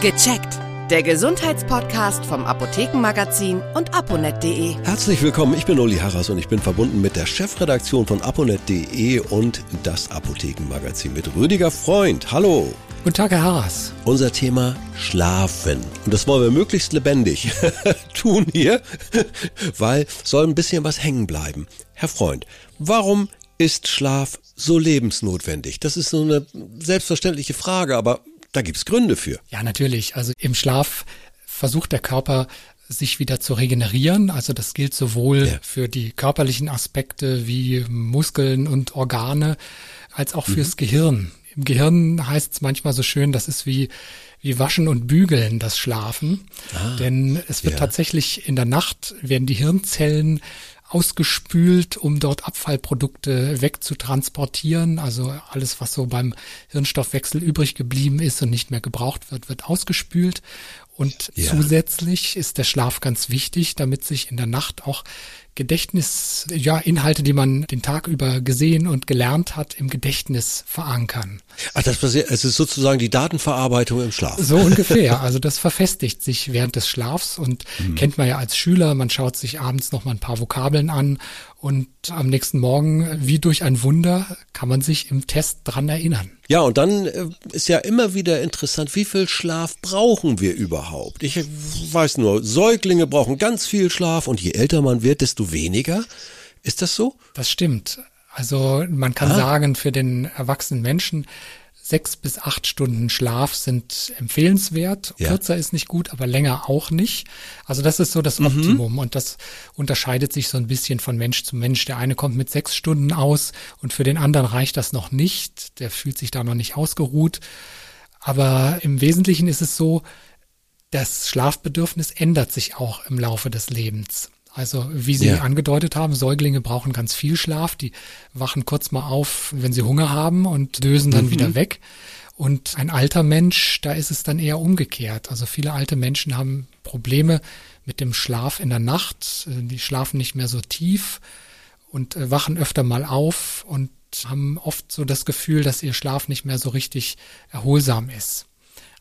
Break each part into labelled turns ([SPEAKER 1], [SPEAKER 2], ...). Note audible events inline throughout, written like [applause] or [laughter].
[SPEAKER 1] Gecheckt. Der Gesundheitspodcast vom Apothekenmagazin und aponet.de.
[SPEAKER 2] Herzlich willkommen, ich bin Uli Harras und ich bin verbunden mit der Chefredaktion von aponet.de und das Apothekenmagazin mit Rüdiger Freund. Hallo.
[SPEAKER 3] Guten Tag, Herr Harras.
[SPEAKER 2] Unser Thema Schlafen. Und das wollen wir möglichst lebendig [laughs] tun hier, weil soll ein bisschen was hängen bleiben. Herr Freund, warum ist Schlaf so lebensnotwendig? Das ist so eine selbstverständliche Frage, aber da gibt's Gründe für.
[SPEAKER 3] Ja, natürlich. Also im Schlaf versucht der Körper sich wieder zu regenerieren. Also das gilt sowohl ja. für die körperlichen Aspekte wie Muskeln und Organe als auch fürs mhm. Gehirn. Im Gehirn heißt es manchmal so schön, das ist wie, wie Waschen und Bügeln, das Schlafen. Ah, Denn es wird ja. tatsächlich in der Nacht, werden die Hirnzellen ausgespült, um dort Abfallprodukte wegzutransportieren. Also alles, was so beim Hirnstoffwechsel übrig geblieben ist und nicht mehr gebraucht wird, wird ausgespült. Und ja. zusätzlich ist der Schlaf ganz wichtig, damit sich in der Nacht auch Gedächtnis, ja, Inhalte, die man den Tag über gesehen und gelernt hat, im Gedächtnis verankern.
[SPEAKER 2] Ach, das passiert, es ist sozusagen die Datenverarbeitung im Schlaf.
[SPEAKER 3] So ungefähr. [laughs] Also das verfestigt sich während des Schlafs und mhm. kennt man ja als Schüler. Man schaut sich abends noch mal ein paar Vokabeln an und am nächsten Morgen, wie durch ein Wunder, kann man sich im Test dran erinnern.
[SPEAKER 2] Ja, und dann äh, ist ja immer wieder interessant, wie viel Schlaf brauchen wir überhaupt? Ich weiß nur, Säuglinge brauchen ganz viel Schlaf und je älter man wird, desto weniger. Ist das so?
[SPEAKER 3] Das stimmt. Also man kann ah. sagen, für den erwachsenen Menschen sechs bis acht Stunden Schlaf sind empfehlenswert. Ja. Kürzer ist nicht gut, aber länger auch nicht. Also das ist so das mhm. Optimum und das unterscheidet sich so ein bisschen von Mensch zu Mensch. Der eine kommt mit sechs Stunden aus und für den anderen reicht das noch nicht. Der fühlt sich da noch nicht ausgeruht. Aber im Wesentlichen ist es so, das Schlafbedürfnis ändert sich auch im Laufe des Lebens. Also wie Sie ja. angedeutet haben, Säuglinge brauchen ganz viel Schlaf. Die wachen kurz mal auf, wenn sie Hunger haben und dösen dann mhm. wieder weg. Und ein alter Mensch, da ist es dann eher umgekehrt. Also viele alte Menschen haben Probleme mit dem Schlaf in der Nacht. Die schlafen nicht mehr so tief und äh, wachen öfter mal auf und haben oft so das Gefühl, dass ihr Schlaf nicht mehr so richtig erholsam ist.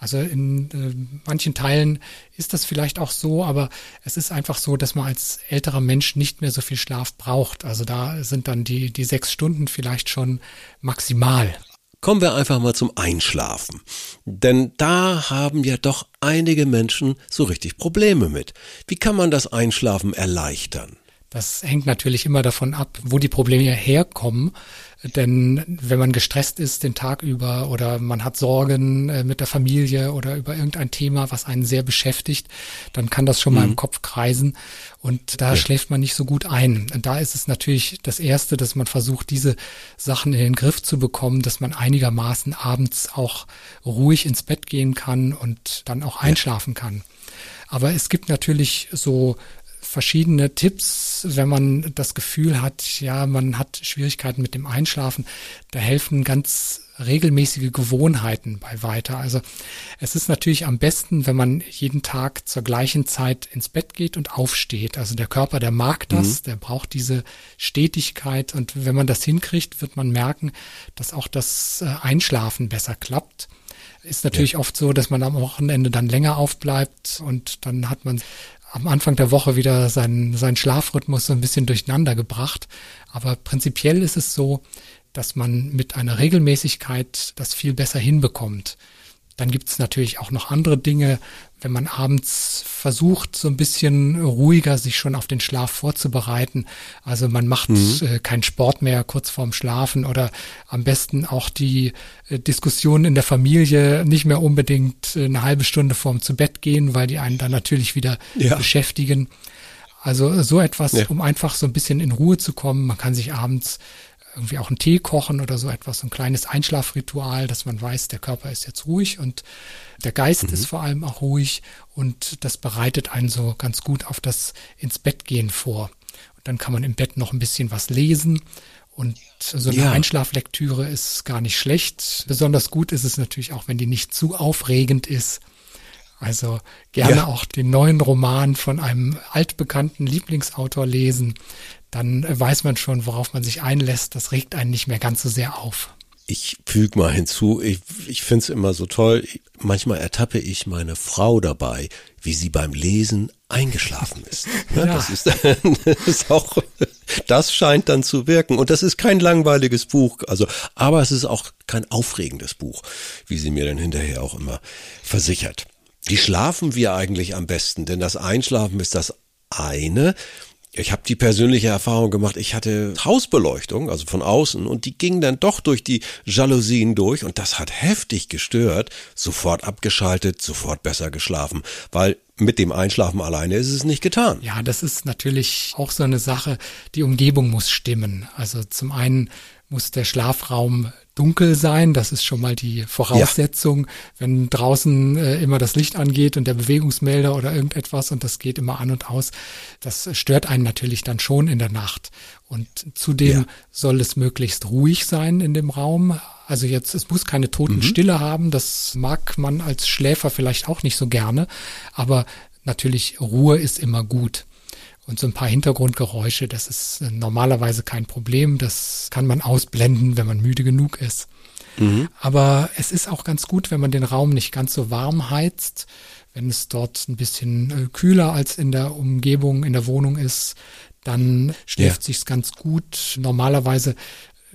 [SPEAKER 3] Also in äh, manchen Teilen ist das vielleicht auch so, aber es ist einfach so, dass man als älterer Mensch nicht mehr so viel Schlaf braucht. Also da sind dann die, die sechs Stunden vielleicht schon maximal.
[SPEAKER 2] Kommen wir einfach mal zum Einschlafen. Denn da haben ja doch einige Menschen so richtig Probleme mit. Wie kann man das Einschlafen erleichtern?
[SPEAKER 3] Das hängt natürlich immer davon ab, wo die Probleme herkommen. Denn wenn man gestresst ist den Tag über oder man hat Sorgen äh, mit der Familie oder über irgendein Thema, was einen sehr beschäftigt, dann kann das schon mhm. mal im mhm. Kopf kreisen und da ja. schläft man nicht so gut ein. Und da ist es natürlich das Erste, dass man versucht, diese Sachen in den Griff zu bekommen, dass man einigermaßen abends auch ruhig ins Bett gehen kann und dann auch einschlafen kann. Aber es gibt natürlich so verschiedene Tipps, wenn man das Gefühl hat, ja, man hat Schwierigkeiten mit dem Einschlafen. Da helfen ganz regelmäßige Gewohnheiten bei weiter. Also es ist natürlich am besten, wenn man jeden Tag zur gleichen Zeit ins Bett geht und aufsteht. Also der Körper, der mag das, mhm. der braucht diese Stetigkeit und wenn man das hinkriegt, wird man merken, dass auch das äh, Einschlafen besser klappt. Ist natürlich ja. oft so, dass man am Wochenende dann länger aufbleibt und dann hat man am Anfang der Woche wieder seinen, seinen Schlafrhythmus so ein bisschen durcheinander gebracht. Aber prinzipiell ist es so, dass man mit einer Regelmäßigkeit das viel besser hinbekommt. Dann gibt es natürlich auch noch andere Dinge, wenn man abends versucht, so ein bisschen ruhiger sich schon auf den Schlaf vorzubereiten. Also man macht mhm. äh, keinen Sport mehr kurz vorm Schlafen oder am besten auch die äh, Diskussionen in der Familie nicht mehr unbedingt äh, eine halbe Stunde vorm zu Bett gehen, weil die einen dann natürlich wieder ja. beschäftigen. Also so etwas, ja. um einfach so ein bisschen in Ruhe zu kommen. Man kann sich abends irgendwie auch einen Tee kochen oder so etwas, so ein kleines Einschlafritual, dass man weiß, der Körper ist jetzt ruhig und der Geist mhm. ist vor allem auch ruhig und das bereitet einen so ganz gut auf das ins Bett gehen vor. Und dann kann man im Bett noch ein bisschen was lesen und so eine ja. Einschlaflektüre ist gar nicht schlecht. Besonders gut ist es natürlich auch, wenn die nicht zu aufregend ist. Also gerne ja. auch den neuen Roman von einem altbekannten Lieblingsautor lesen dann weiß man schon, worauf man sich einlässt. Das regt einen nicht mehr ganz so sehr auf.
[SPEAKER 2] ich füge mal hinzu, ich, ich finde es immer so toll, manchmal ertappe ich meine Frau dabei, wie sie beim Lesen eingeschlafen ist. Ja, [laughs] ja. Das, ist, [laughs] das ist auch, das scheint dann zu wirken. Und das ist kein langweiliges Buch, also, aber es ist auch kein aufregendes Buch, wie sie mir dann hinterher auch immer versichert. Wie schlafen wir eigentlich am besten? Denn das Einschlafen ist das eine. Ich habe die persönliche Erfahrung gemacht, ich hatte Hausbeleuchtung, also von außen, und die ging dann doch durch die Jalousien durch und das hat heftig gestört. Sofort abgeschaltet, sofort besser geschlafen, weil mit dem Einschlafen alleine ist es nicht getan.
[SPEAKER 3] Ja, das ist natürlich auch so eine Sache. Die Umgebung muss stimmen. Also zum einen muss der Schlafraum dunkel sein. Das ist schon mal die Voraussetzung. Ja. Wenn draußen äh, immer das Licht angeht und der Bewegungsmelder oder irgendetwas und das geht immer an und aus, das stört einen natürlich dann schon in der Nacht. Und zudem ja. soll es möglichst ruhig sein in dem Raum. Also jetzt, es muss keine Totenstille mhm. haben. Das mag man als Schläfer vielleicht auch nicht so gerne. Aber natürlich Ruhe ist immer gut. Und so ein paar Hintergrundgeräusche, das ist äh, normalerweise kein Problem. Das kann man ausblenden, wenn man müde genug ist. Mhm. Aber es ist auch ganz gut, wenn man den Raum nicht ganz so warm heizt. Wenn es dort ein bisschen äh, kühler als in der Umgebung, in der Wohnung ist, dann schläft ja. sich's ganz gut. Normalerweise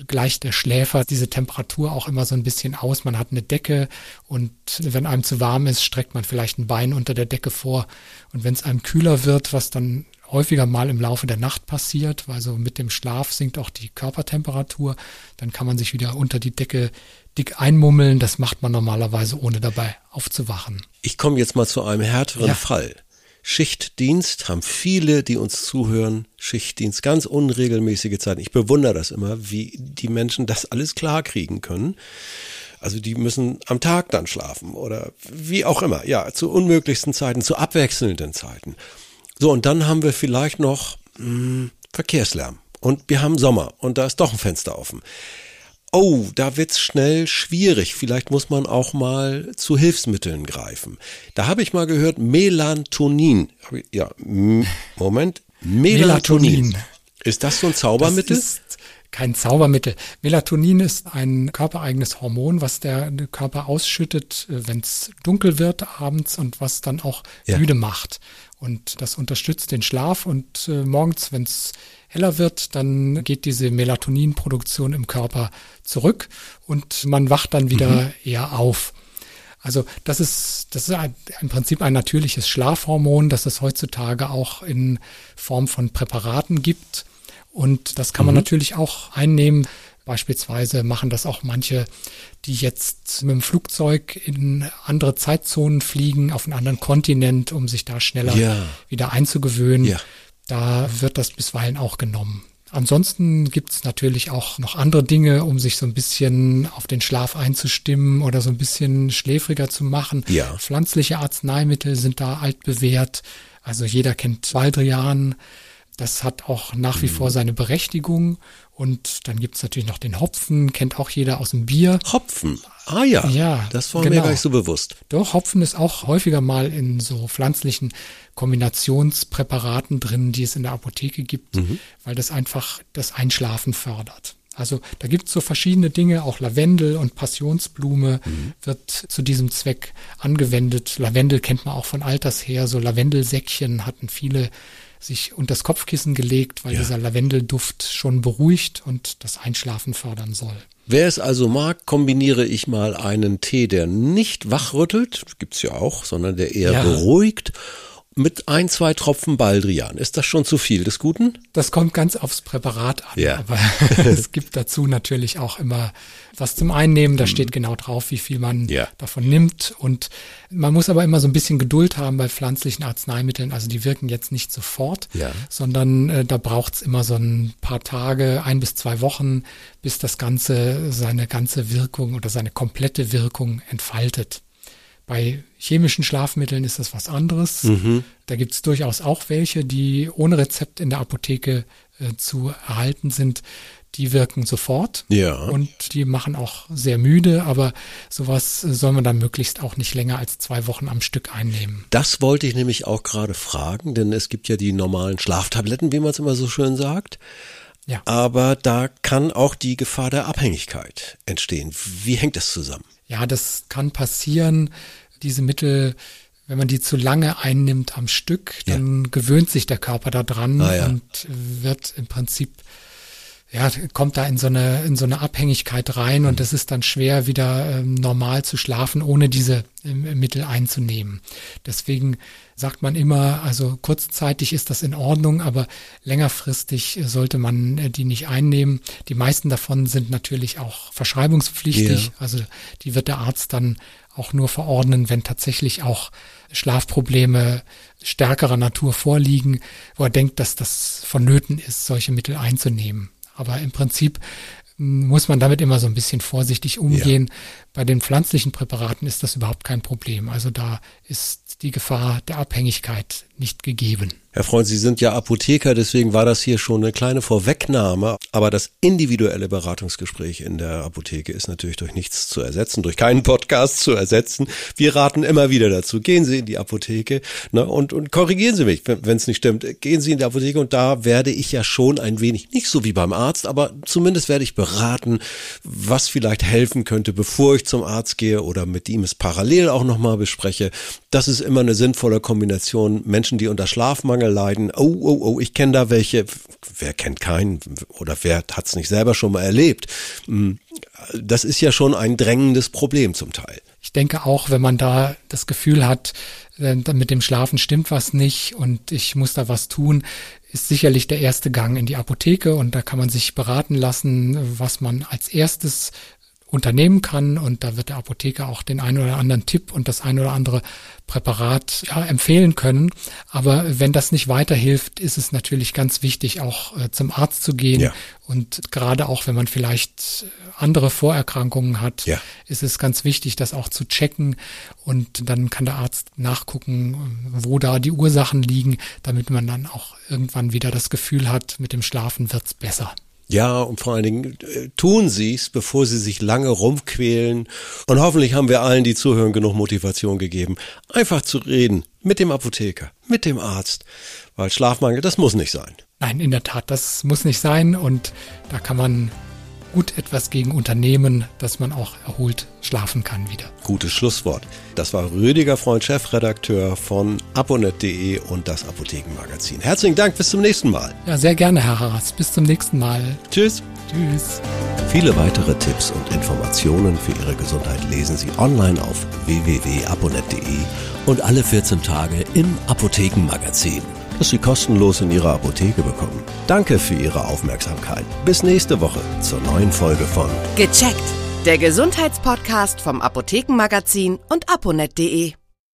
[SPEAKER 3] gleicht der Schläfer diese Temperatur auch immer so ein bisschen aus. Man hat eine Decke und wenn einem zu warm ist, streckt man vielleicht ein Bein unter der Decke vor. Und wenn es einem kühler wird, was dann häufiger mal im Laufe der Nacht passiert, weil so mit dem Schlaf sinkt auch die Körpertemperatur. Dann kann man sich wieder unter die Decke dick einmummeln. Das macht man normalerweise, ohne dabei aufzuwachen.
[SPEAKER 2] Ich komme jetzt mal zu einem härteren ja. Fall. Schichtdienst haben viele, die uns zuhören, Schichtdienst, ganz unregelmäßige Zeiten. Ich bewundere das immer, wie die Menschen das alles klar kriegen können. Also die müssen am Tag dann schlafen oder wie auch immer. Ja, zu unmöglichsten Zeiten, zu abwechselnden Zeiten. So, und dann haben wir vielleicht noch mh, hm, Verkehrslärm. Und wir haben Sommer und da ist doch ein Fenster offen. Oh, da wird's schnell schwierig. Vielleicht muss man auch mal zu Hilfsmitteln greifen. Da habe ich mal gehört, Melatonin. Ja, Moment. Melatonin. Melatonin. Ist das so ein Zaubermittel?
[SPEAKER 3] Das ist kein Zaubermittel. Melatonin ist ein körpereigenes Hormon, was der Körper ausschüttet, äh, wenn es dunkel wird abends und was dann auch ja. müde macht. Und das unterstützt den Schlaf und äh, morgens, wenn es heller wird, dann geht diese Melatoninproduktion im Körper zurück und man wacht dann wieder mhm. eher auf. Also das ist, das ist ein, im Prinzip ein natürliches Schlafhormon, das es heutzutage auch in Form von Präparaten gibt. Und das kann man mhm. natürlich auch einnehmen. Beispielsweise machen das auch manche, die jetzt mit dem Flugzeug in andere Zeitzonen fliegen, auf einen anderen Kontinent, um sich da schneller ja. wieder einzugewöhnen. Ja. Da wird das bisweilen auch genommen. Ansonsten gibt es natürlich auch noch andere Dinge, um sich so ein bisschen auf den Schlaf einzustimmen oder so ein bisschen schläfriger zu machen. Ja. Pflanzliche Arzneimittel sind da altbewährt. Also jeder kennt Baldrian. Das hat auch nach wie vor mhm. seine Berechtigung. Und dann gibt's natürlich noch den Hopfen, kennt auch jeder aus dem Bier.
[SPEAKER 2] Hopfen? Ah ja, ja das war genau. mir gar nicht so bewusst.
[SPEAKER 3] Doch, Hopfen ist auch häufiger mal in so pflanzlichen Kombinationspräparaten drin, die es in der Apotheke gibt, mhm. weil das einfach das Einschlafen fördert. Also da gibt's so verschiedene Dinge, auch Lavendel und Passionsblume mhm. wird zu diesem Zweck angewendet. Lavendel kennt man auch von alters her, so Lavendelsäckchen hatten viele sich unter das Kopfkissen gelegt, weil ja. dieser Lavendelduft schon beruhigt und das Einschlafen fördern soll.
[SPEAKER 2] Wer es also mag, kombiniere ich mal einen Tee, der nicht wachrüttelt, gibt's ja auch, sondern der eher ja. beruhigt mit ein, zwei Tropfen Baldrian. Ist das schon zu viel des Guten?
[SPEAKER 3] Das kommt ganz aufs Präparat an. Ja. Aber [laughs] es gibt dazu natürlich auch immer was zum Einnehmen. Da mhm. steht genau drauf, wie viel man ja. davon nimmt. Und man muss aber immer so ein bisschen Geduld haben bei pflanzlichen Arzneimitteln. Also die wirken jetzt nicht sofort, ja. sondern äh, da braucht's immer so ein paar Tage, ein bis zwei Wochen, bis das Ganze seine ganze Wirkung oder seine komplette Wirkung entfaltet. Bei chemischen Schlafmitteln ist das was anderes. Mhm. Da gibt es durchaus auch welche, die ohne Rezept in der Apotheke äh, zu erhalten sind. Die wirken sofort ja. und die machen auch sehr müde, aber sowas soll man dann möglichst auch nicht länger als zwei Wochen am Stück einnehmen.
[SPEAKER 2] Das wollte ich nämlich auch gerade fragen, denn es gibt ja die normalen Schlaftabletten, wie man es immer so schön sagt. Ja. Aber da kann auch die Gefahr der Abhängigkeit entstehen. Wie hängt das zusammen?
[SPEAKER 3] Ja, das kann passieren. Diese Mittel wenn man die zu lange einnimmt am Stück, dann ja. gewöhnt sich der Körper daran ah, ja. und wird im Prinzip ja, kommt da in so eine, in so eine Abhängigkeit rein mhm. und es ist dann schwer, wieder ähm, normal zu schlafen, ohne diese ähm, Mittel einzunehmen. Deswegen sagt man immer, also kurzzeitig ist das in Ordnung, aber längerfristig sollte man äh, die nicht einnehmen. Die meisten davon sind natürlich auch verschreibungspflichtig. Ja. Also die wird der Arzt dann auch nur verordnen, wenn tatsächlich auch Schlafprobleme stärkerer Natur vorliegen, wo er denkt, dass das vonnöten ist, solche Mittel einzunehmen. Aber im Prinzip muss man damit immer so ein bisschen vorsichtig umgehen. Ja. Bei den pflanzlichen Präparaten ist das überhaupt kein Problem. Also da ist die Gefahr der Abhängigkeit nicht gegeben.
[SPEAKER 2] Herr Freund, Sie sind ja Apotheker, deswegen war das hier schon eine kleine Vorwegnahme. Aber das individuelle Beratungsgespräch in der Apotheke ist natürlich durch nichts zu ersetzen, durch keinen Podcast zu ersetzen. Wir raten immer wieder dazu. Gehen Sie in die Apotheke ne, und, und korrigieren Sie mich, wenn es nicht stimmt. Gehen Sie in die Apotheke und da werde ich ja schon ein wenig, nicht so wie beim Arzt, aber zumindest werde ich beraten, was vielleicht helfen könnte, bevor ich zum Arzt gehe oder mit ihm es parallel auch nochmal bespreche. Das ist immer eine sinnvolle Kombination. Menschen, die unter Schlafmangel Mangel leiden. Oh, oh, oh, ich kenne da welche. Wer kennt keinen oder wer hat es nicht selber schon mal erlebt? Hm, das ist ja schon ein drängendes Problem zum Teil.
[SPEAKER 3] Ich denke auch, wenn man da das Gefühl hat, mit dem Schlafen stimmt was nicht und ich muss da was tun, ist sicherlich der erste Gang in die Apotheke und da kann man sich beraten lassen, was man als erstes unternehmen kann. Und da wird der Apotheker auch den einen oder anderen Tipp und das ein oder andere Präparat ja, empfehlen können. Aber wenn das nicht weiterhilft, ist es natürlich ganz wichtig, auch äh, zum Arzt zu gehen. Ja. Und gerade auch, wenn man vielleicht andere Vorerkrankungen hat, ja. ist es ganz wichtig, das auch zu checken. Und dann kann der Arzt nachgucken, wo da die Ursachen liegen, damit man dann auch irgendwann wieder das Gefühl hat, mit dem Schlafen wird's besser.
[SPEAKER 2] Ja, und vor allen Dingen äh, tun Sie es, bevor Sie sich lange rumquälen. Und hoffentlich haben wir allen, die zuhören, genug Motivation gegeben, einfach zu reden mit dem Apotheker, mit dem Arzt. Weil Schlafmangel, das muss nicht sein.
[SPEAKER 3] Nein, in der Tat, das muss nicht sein. Und da kann man gut etwas gegen unternehmen, dass man auch erholt schlafen kann wieder.
[SPEAKER 2] Gutes Schlusswort. Das war Rüdiger Freund, Chefredakteur von aponet.de und das Apothekenmagazin. Herzlichen Dank, bis zum nächsten Mal.
[SPEAKER 3] Ja, sehr gerne, Herr Harras. Bis zum nächsten Mal.
[SPEAKER 2] Tschüss.
[SPEAKER 3] Tschüss.
[SPEAKER 2] Viele weitere Tipps und Informationen für Ihre Gesundheit lesen Sie online auf www.aponet.de und alle 14 Tage im Apothekenmagazin das Sie kostenlos in Ihrer Apotheke bekommen. Danke für Ihre Aufmerksamkeit. Bis nächste Woche zur neuen Folge von
[SPEAKER 1] Gecheckt, der Gesundheitspodcast vom Apothekenmagazin und aponet.de.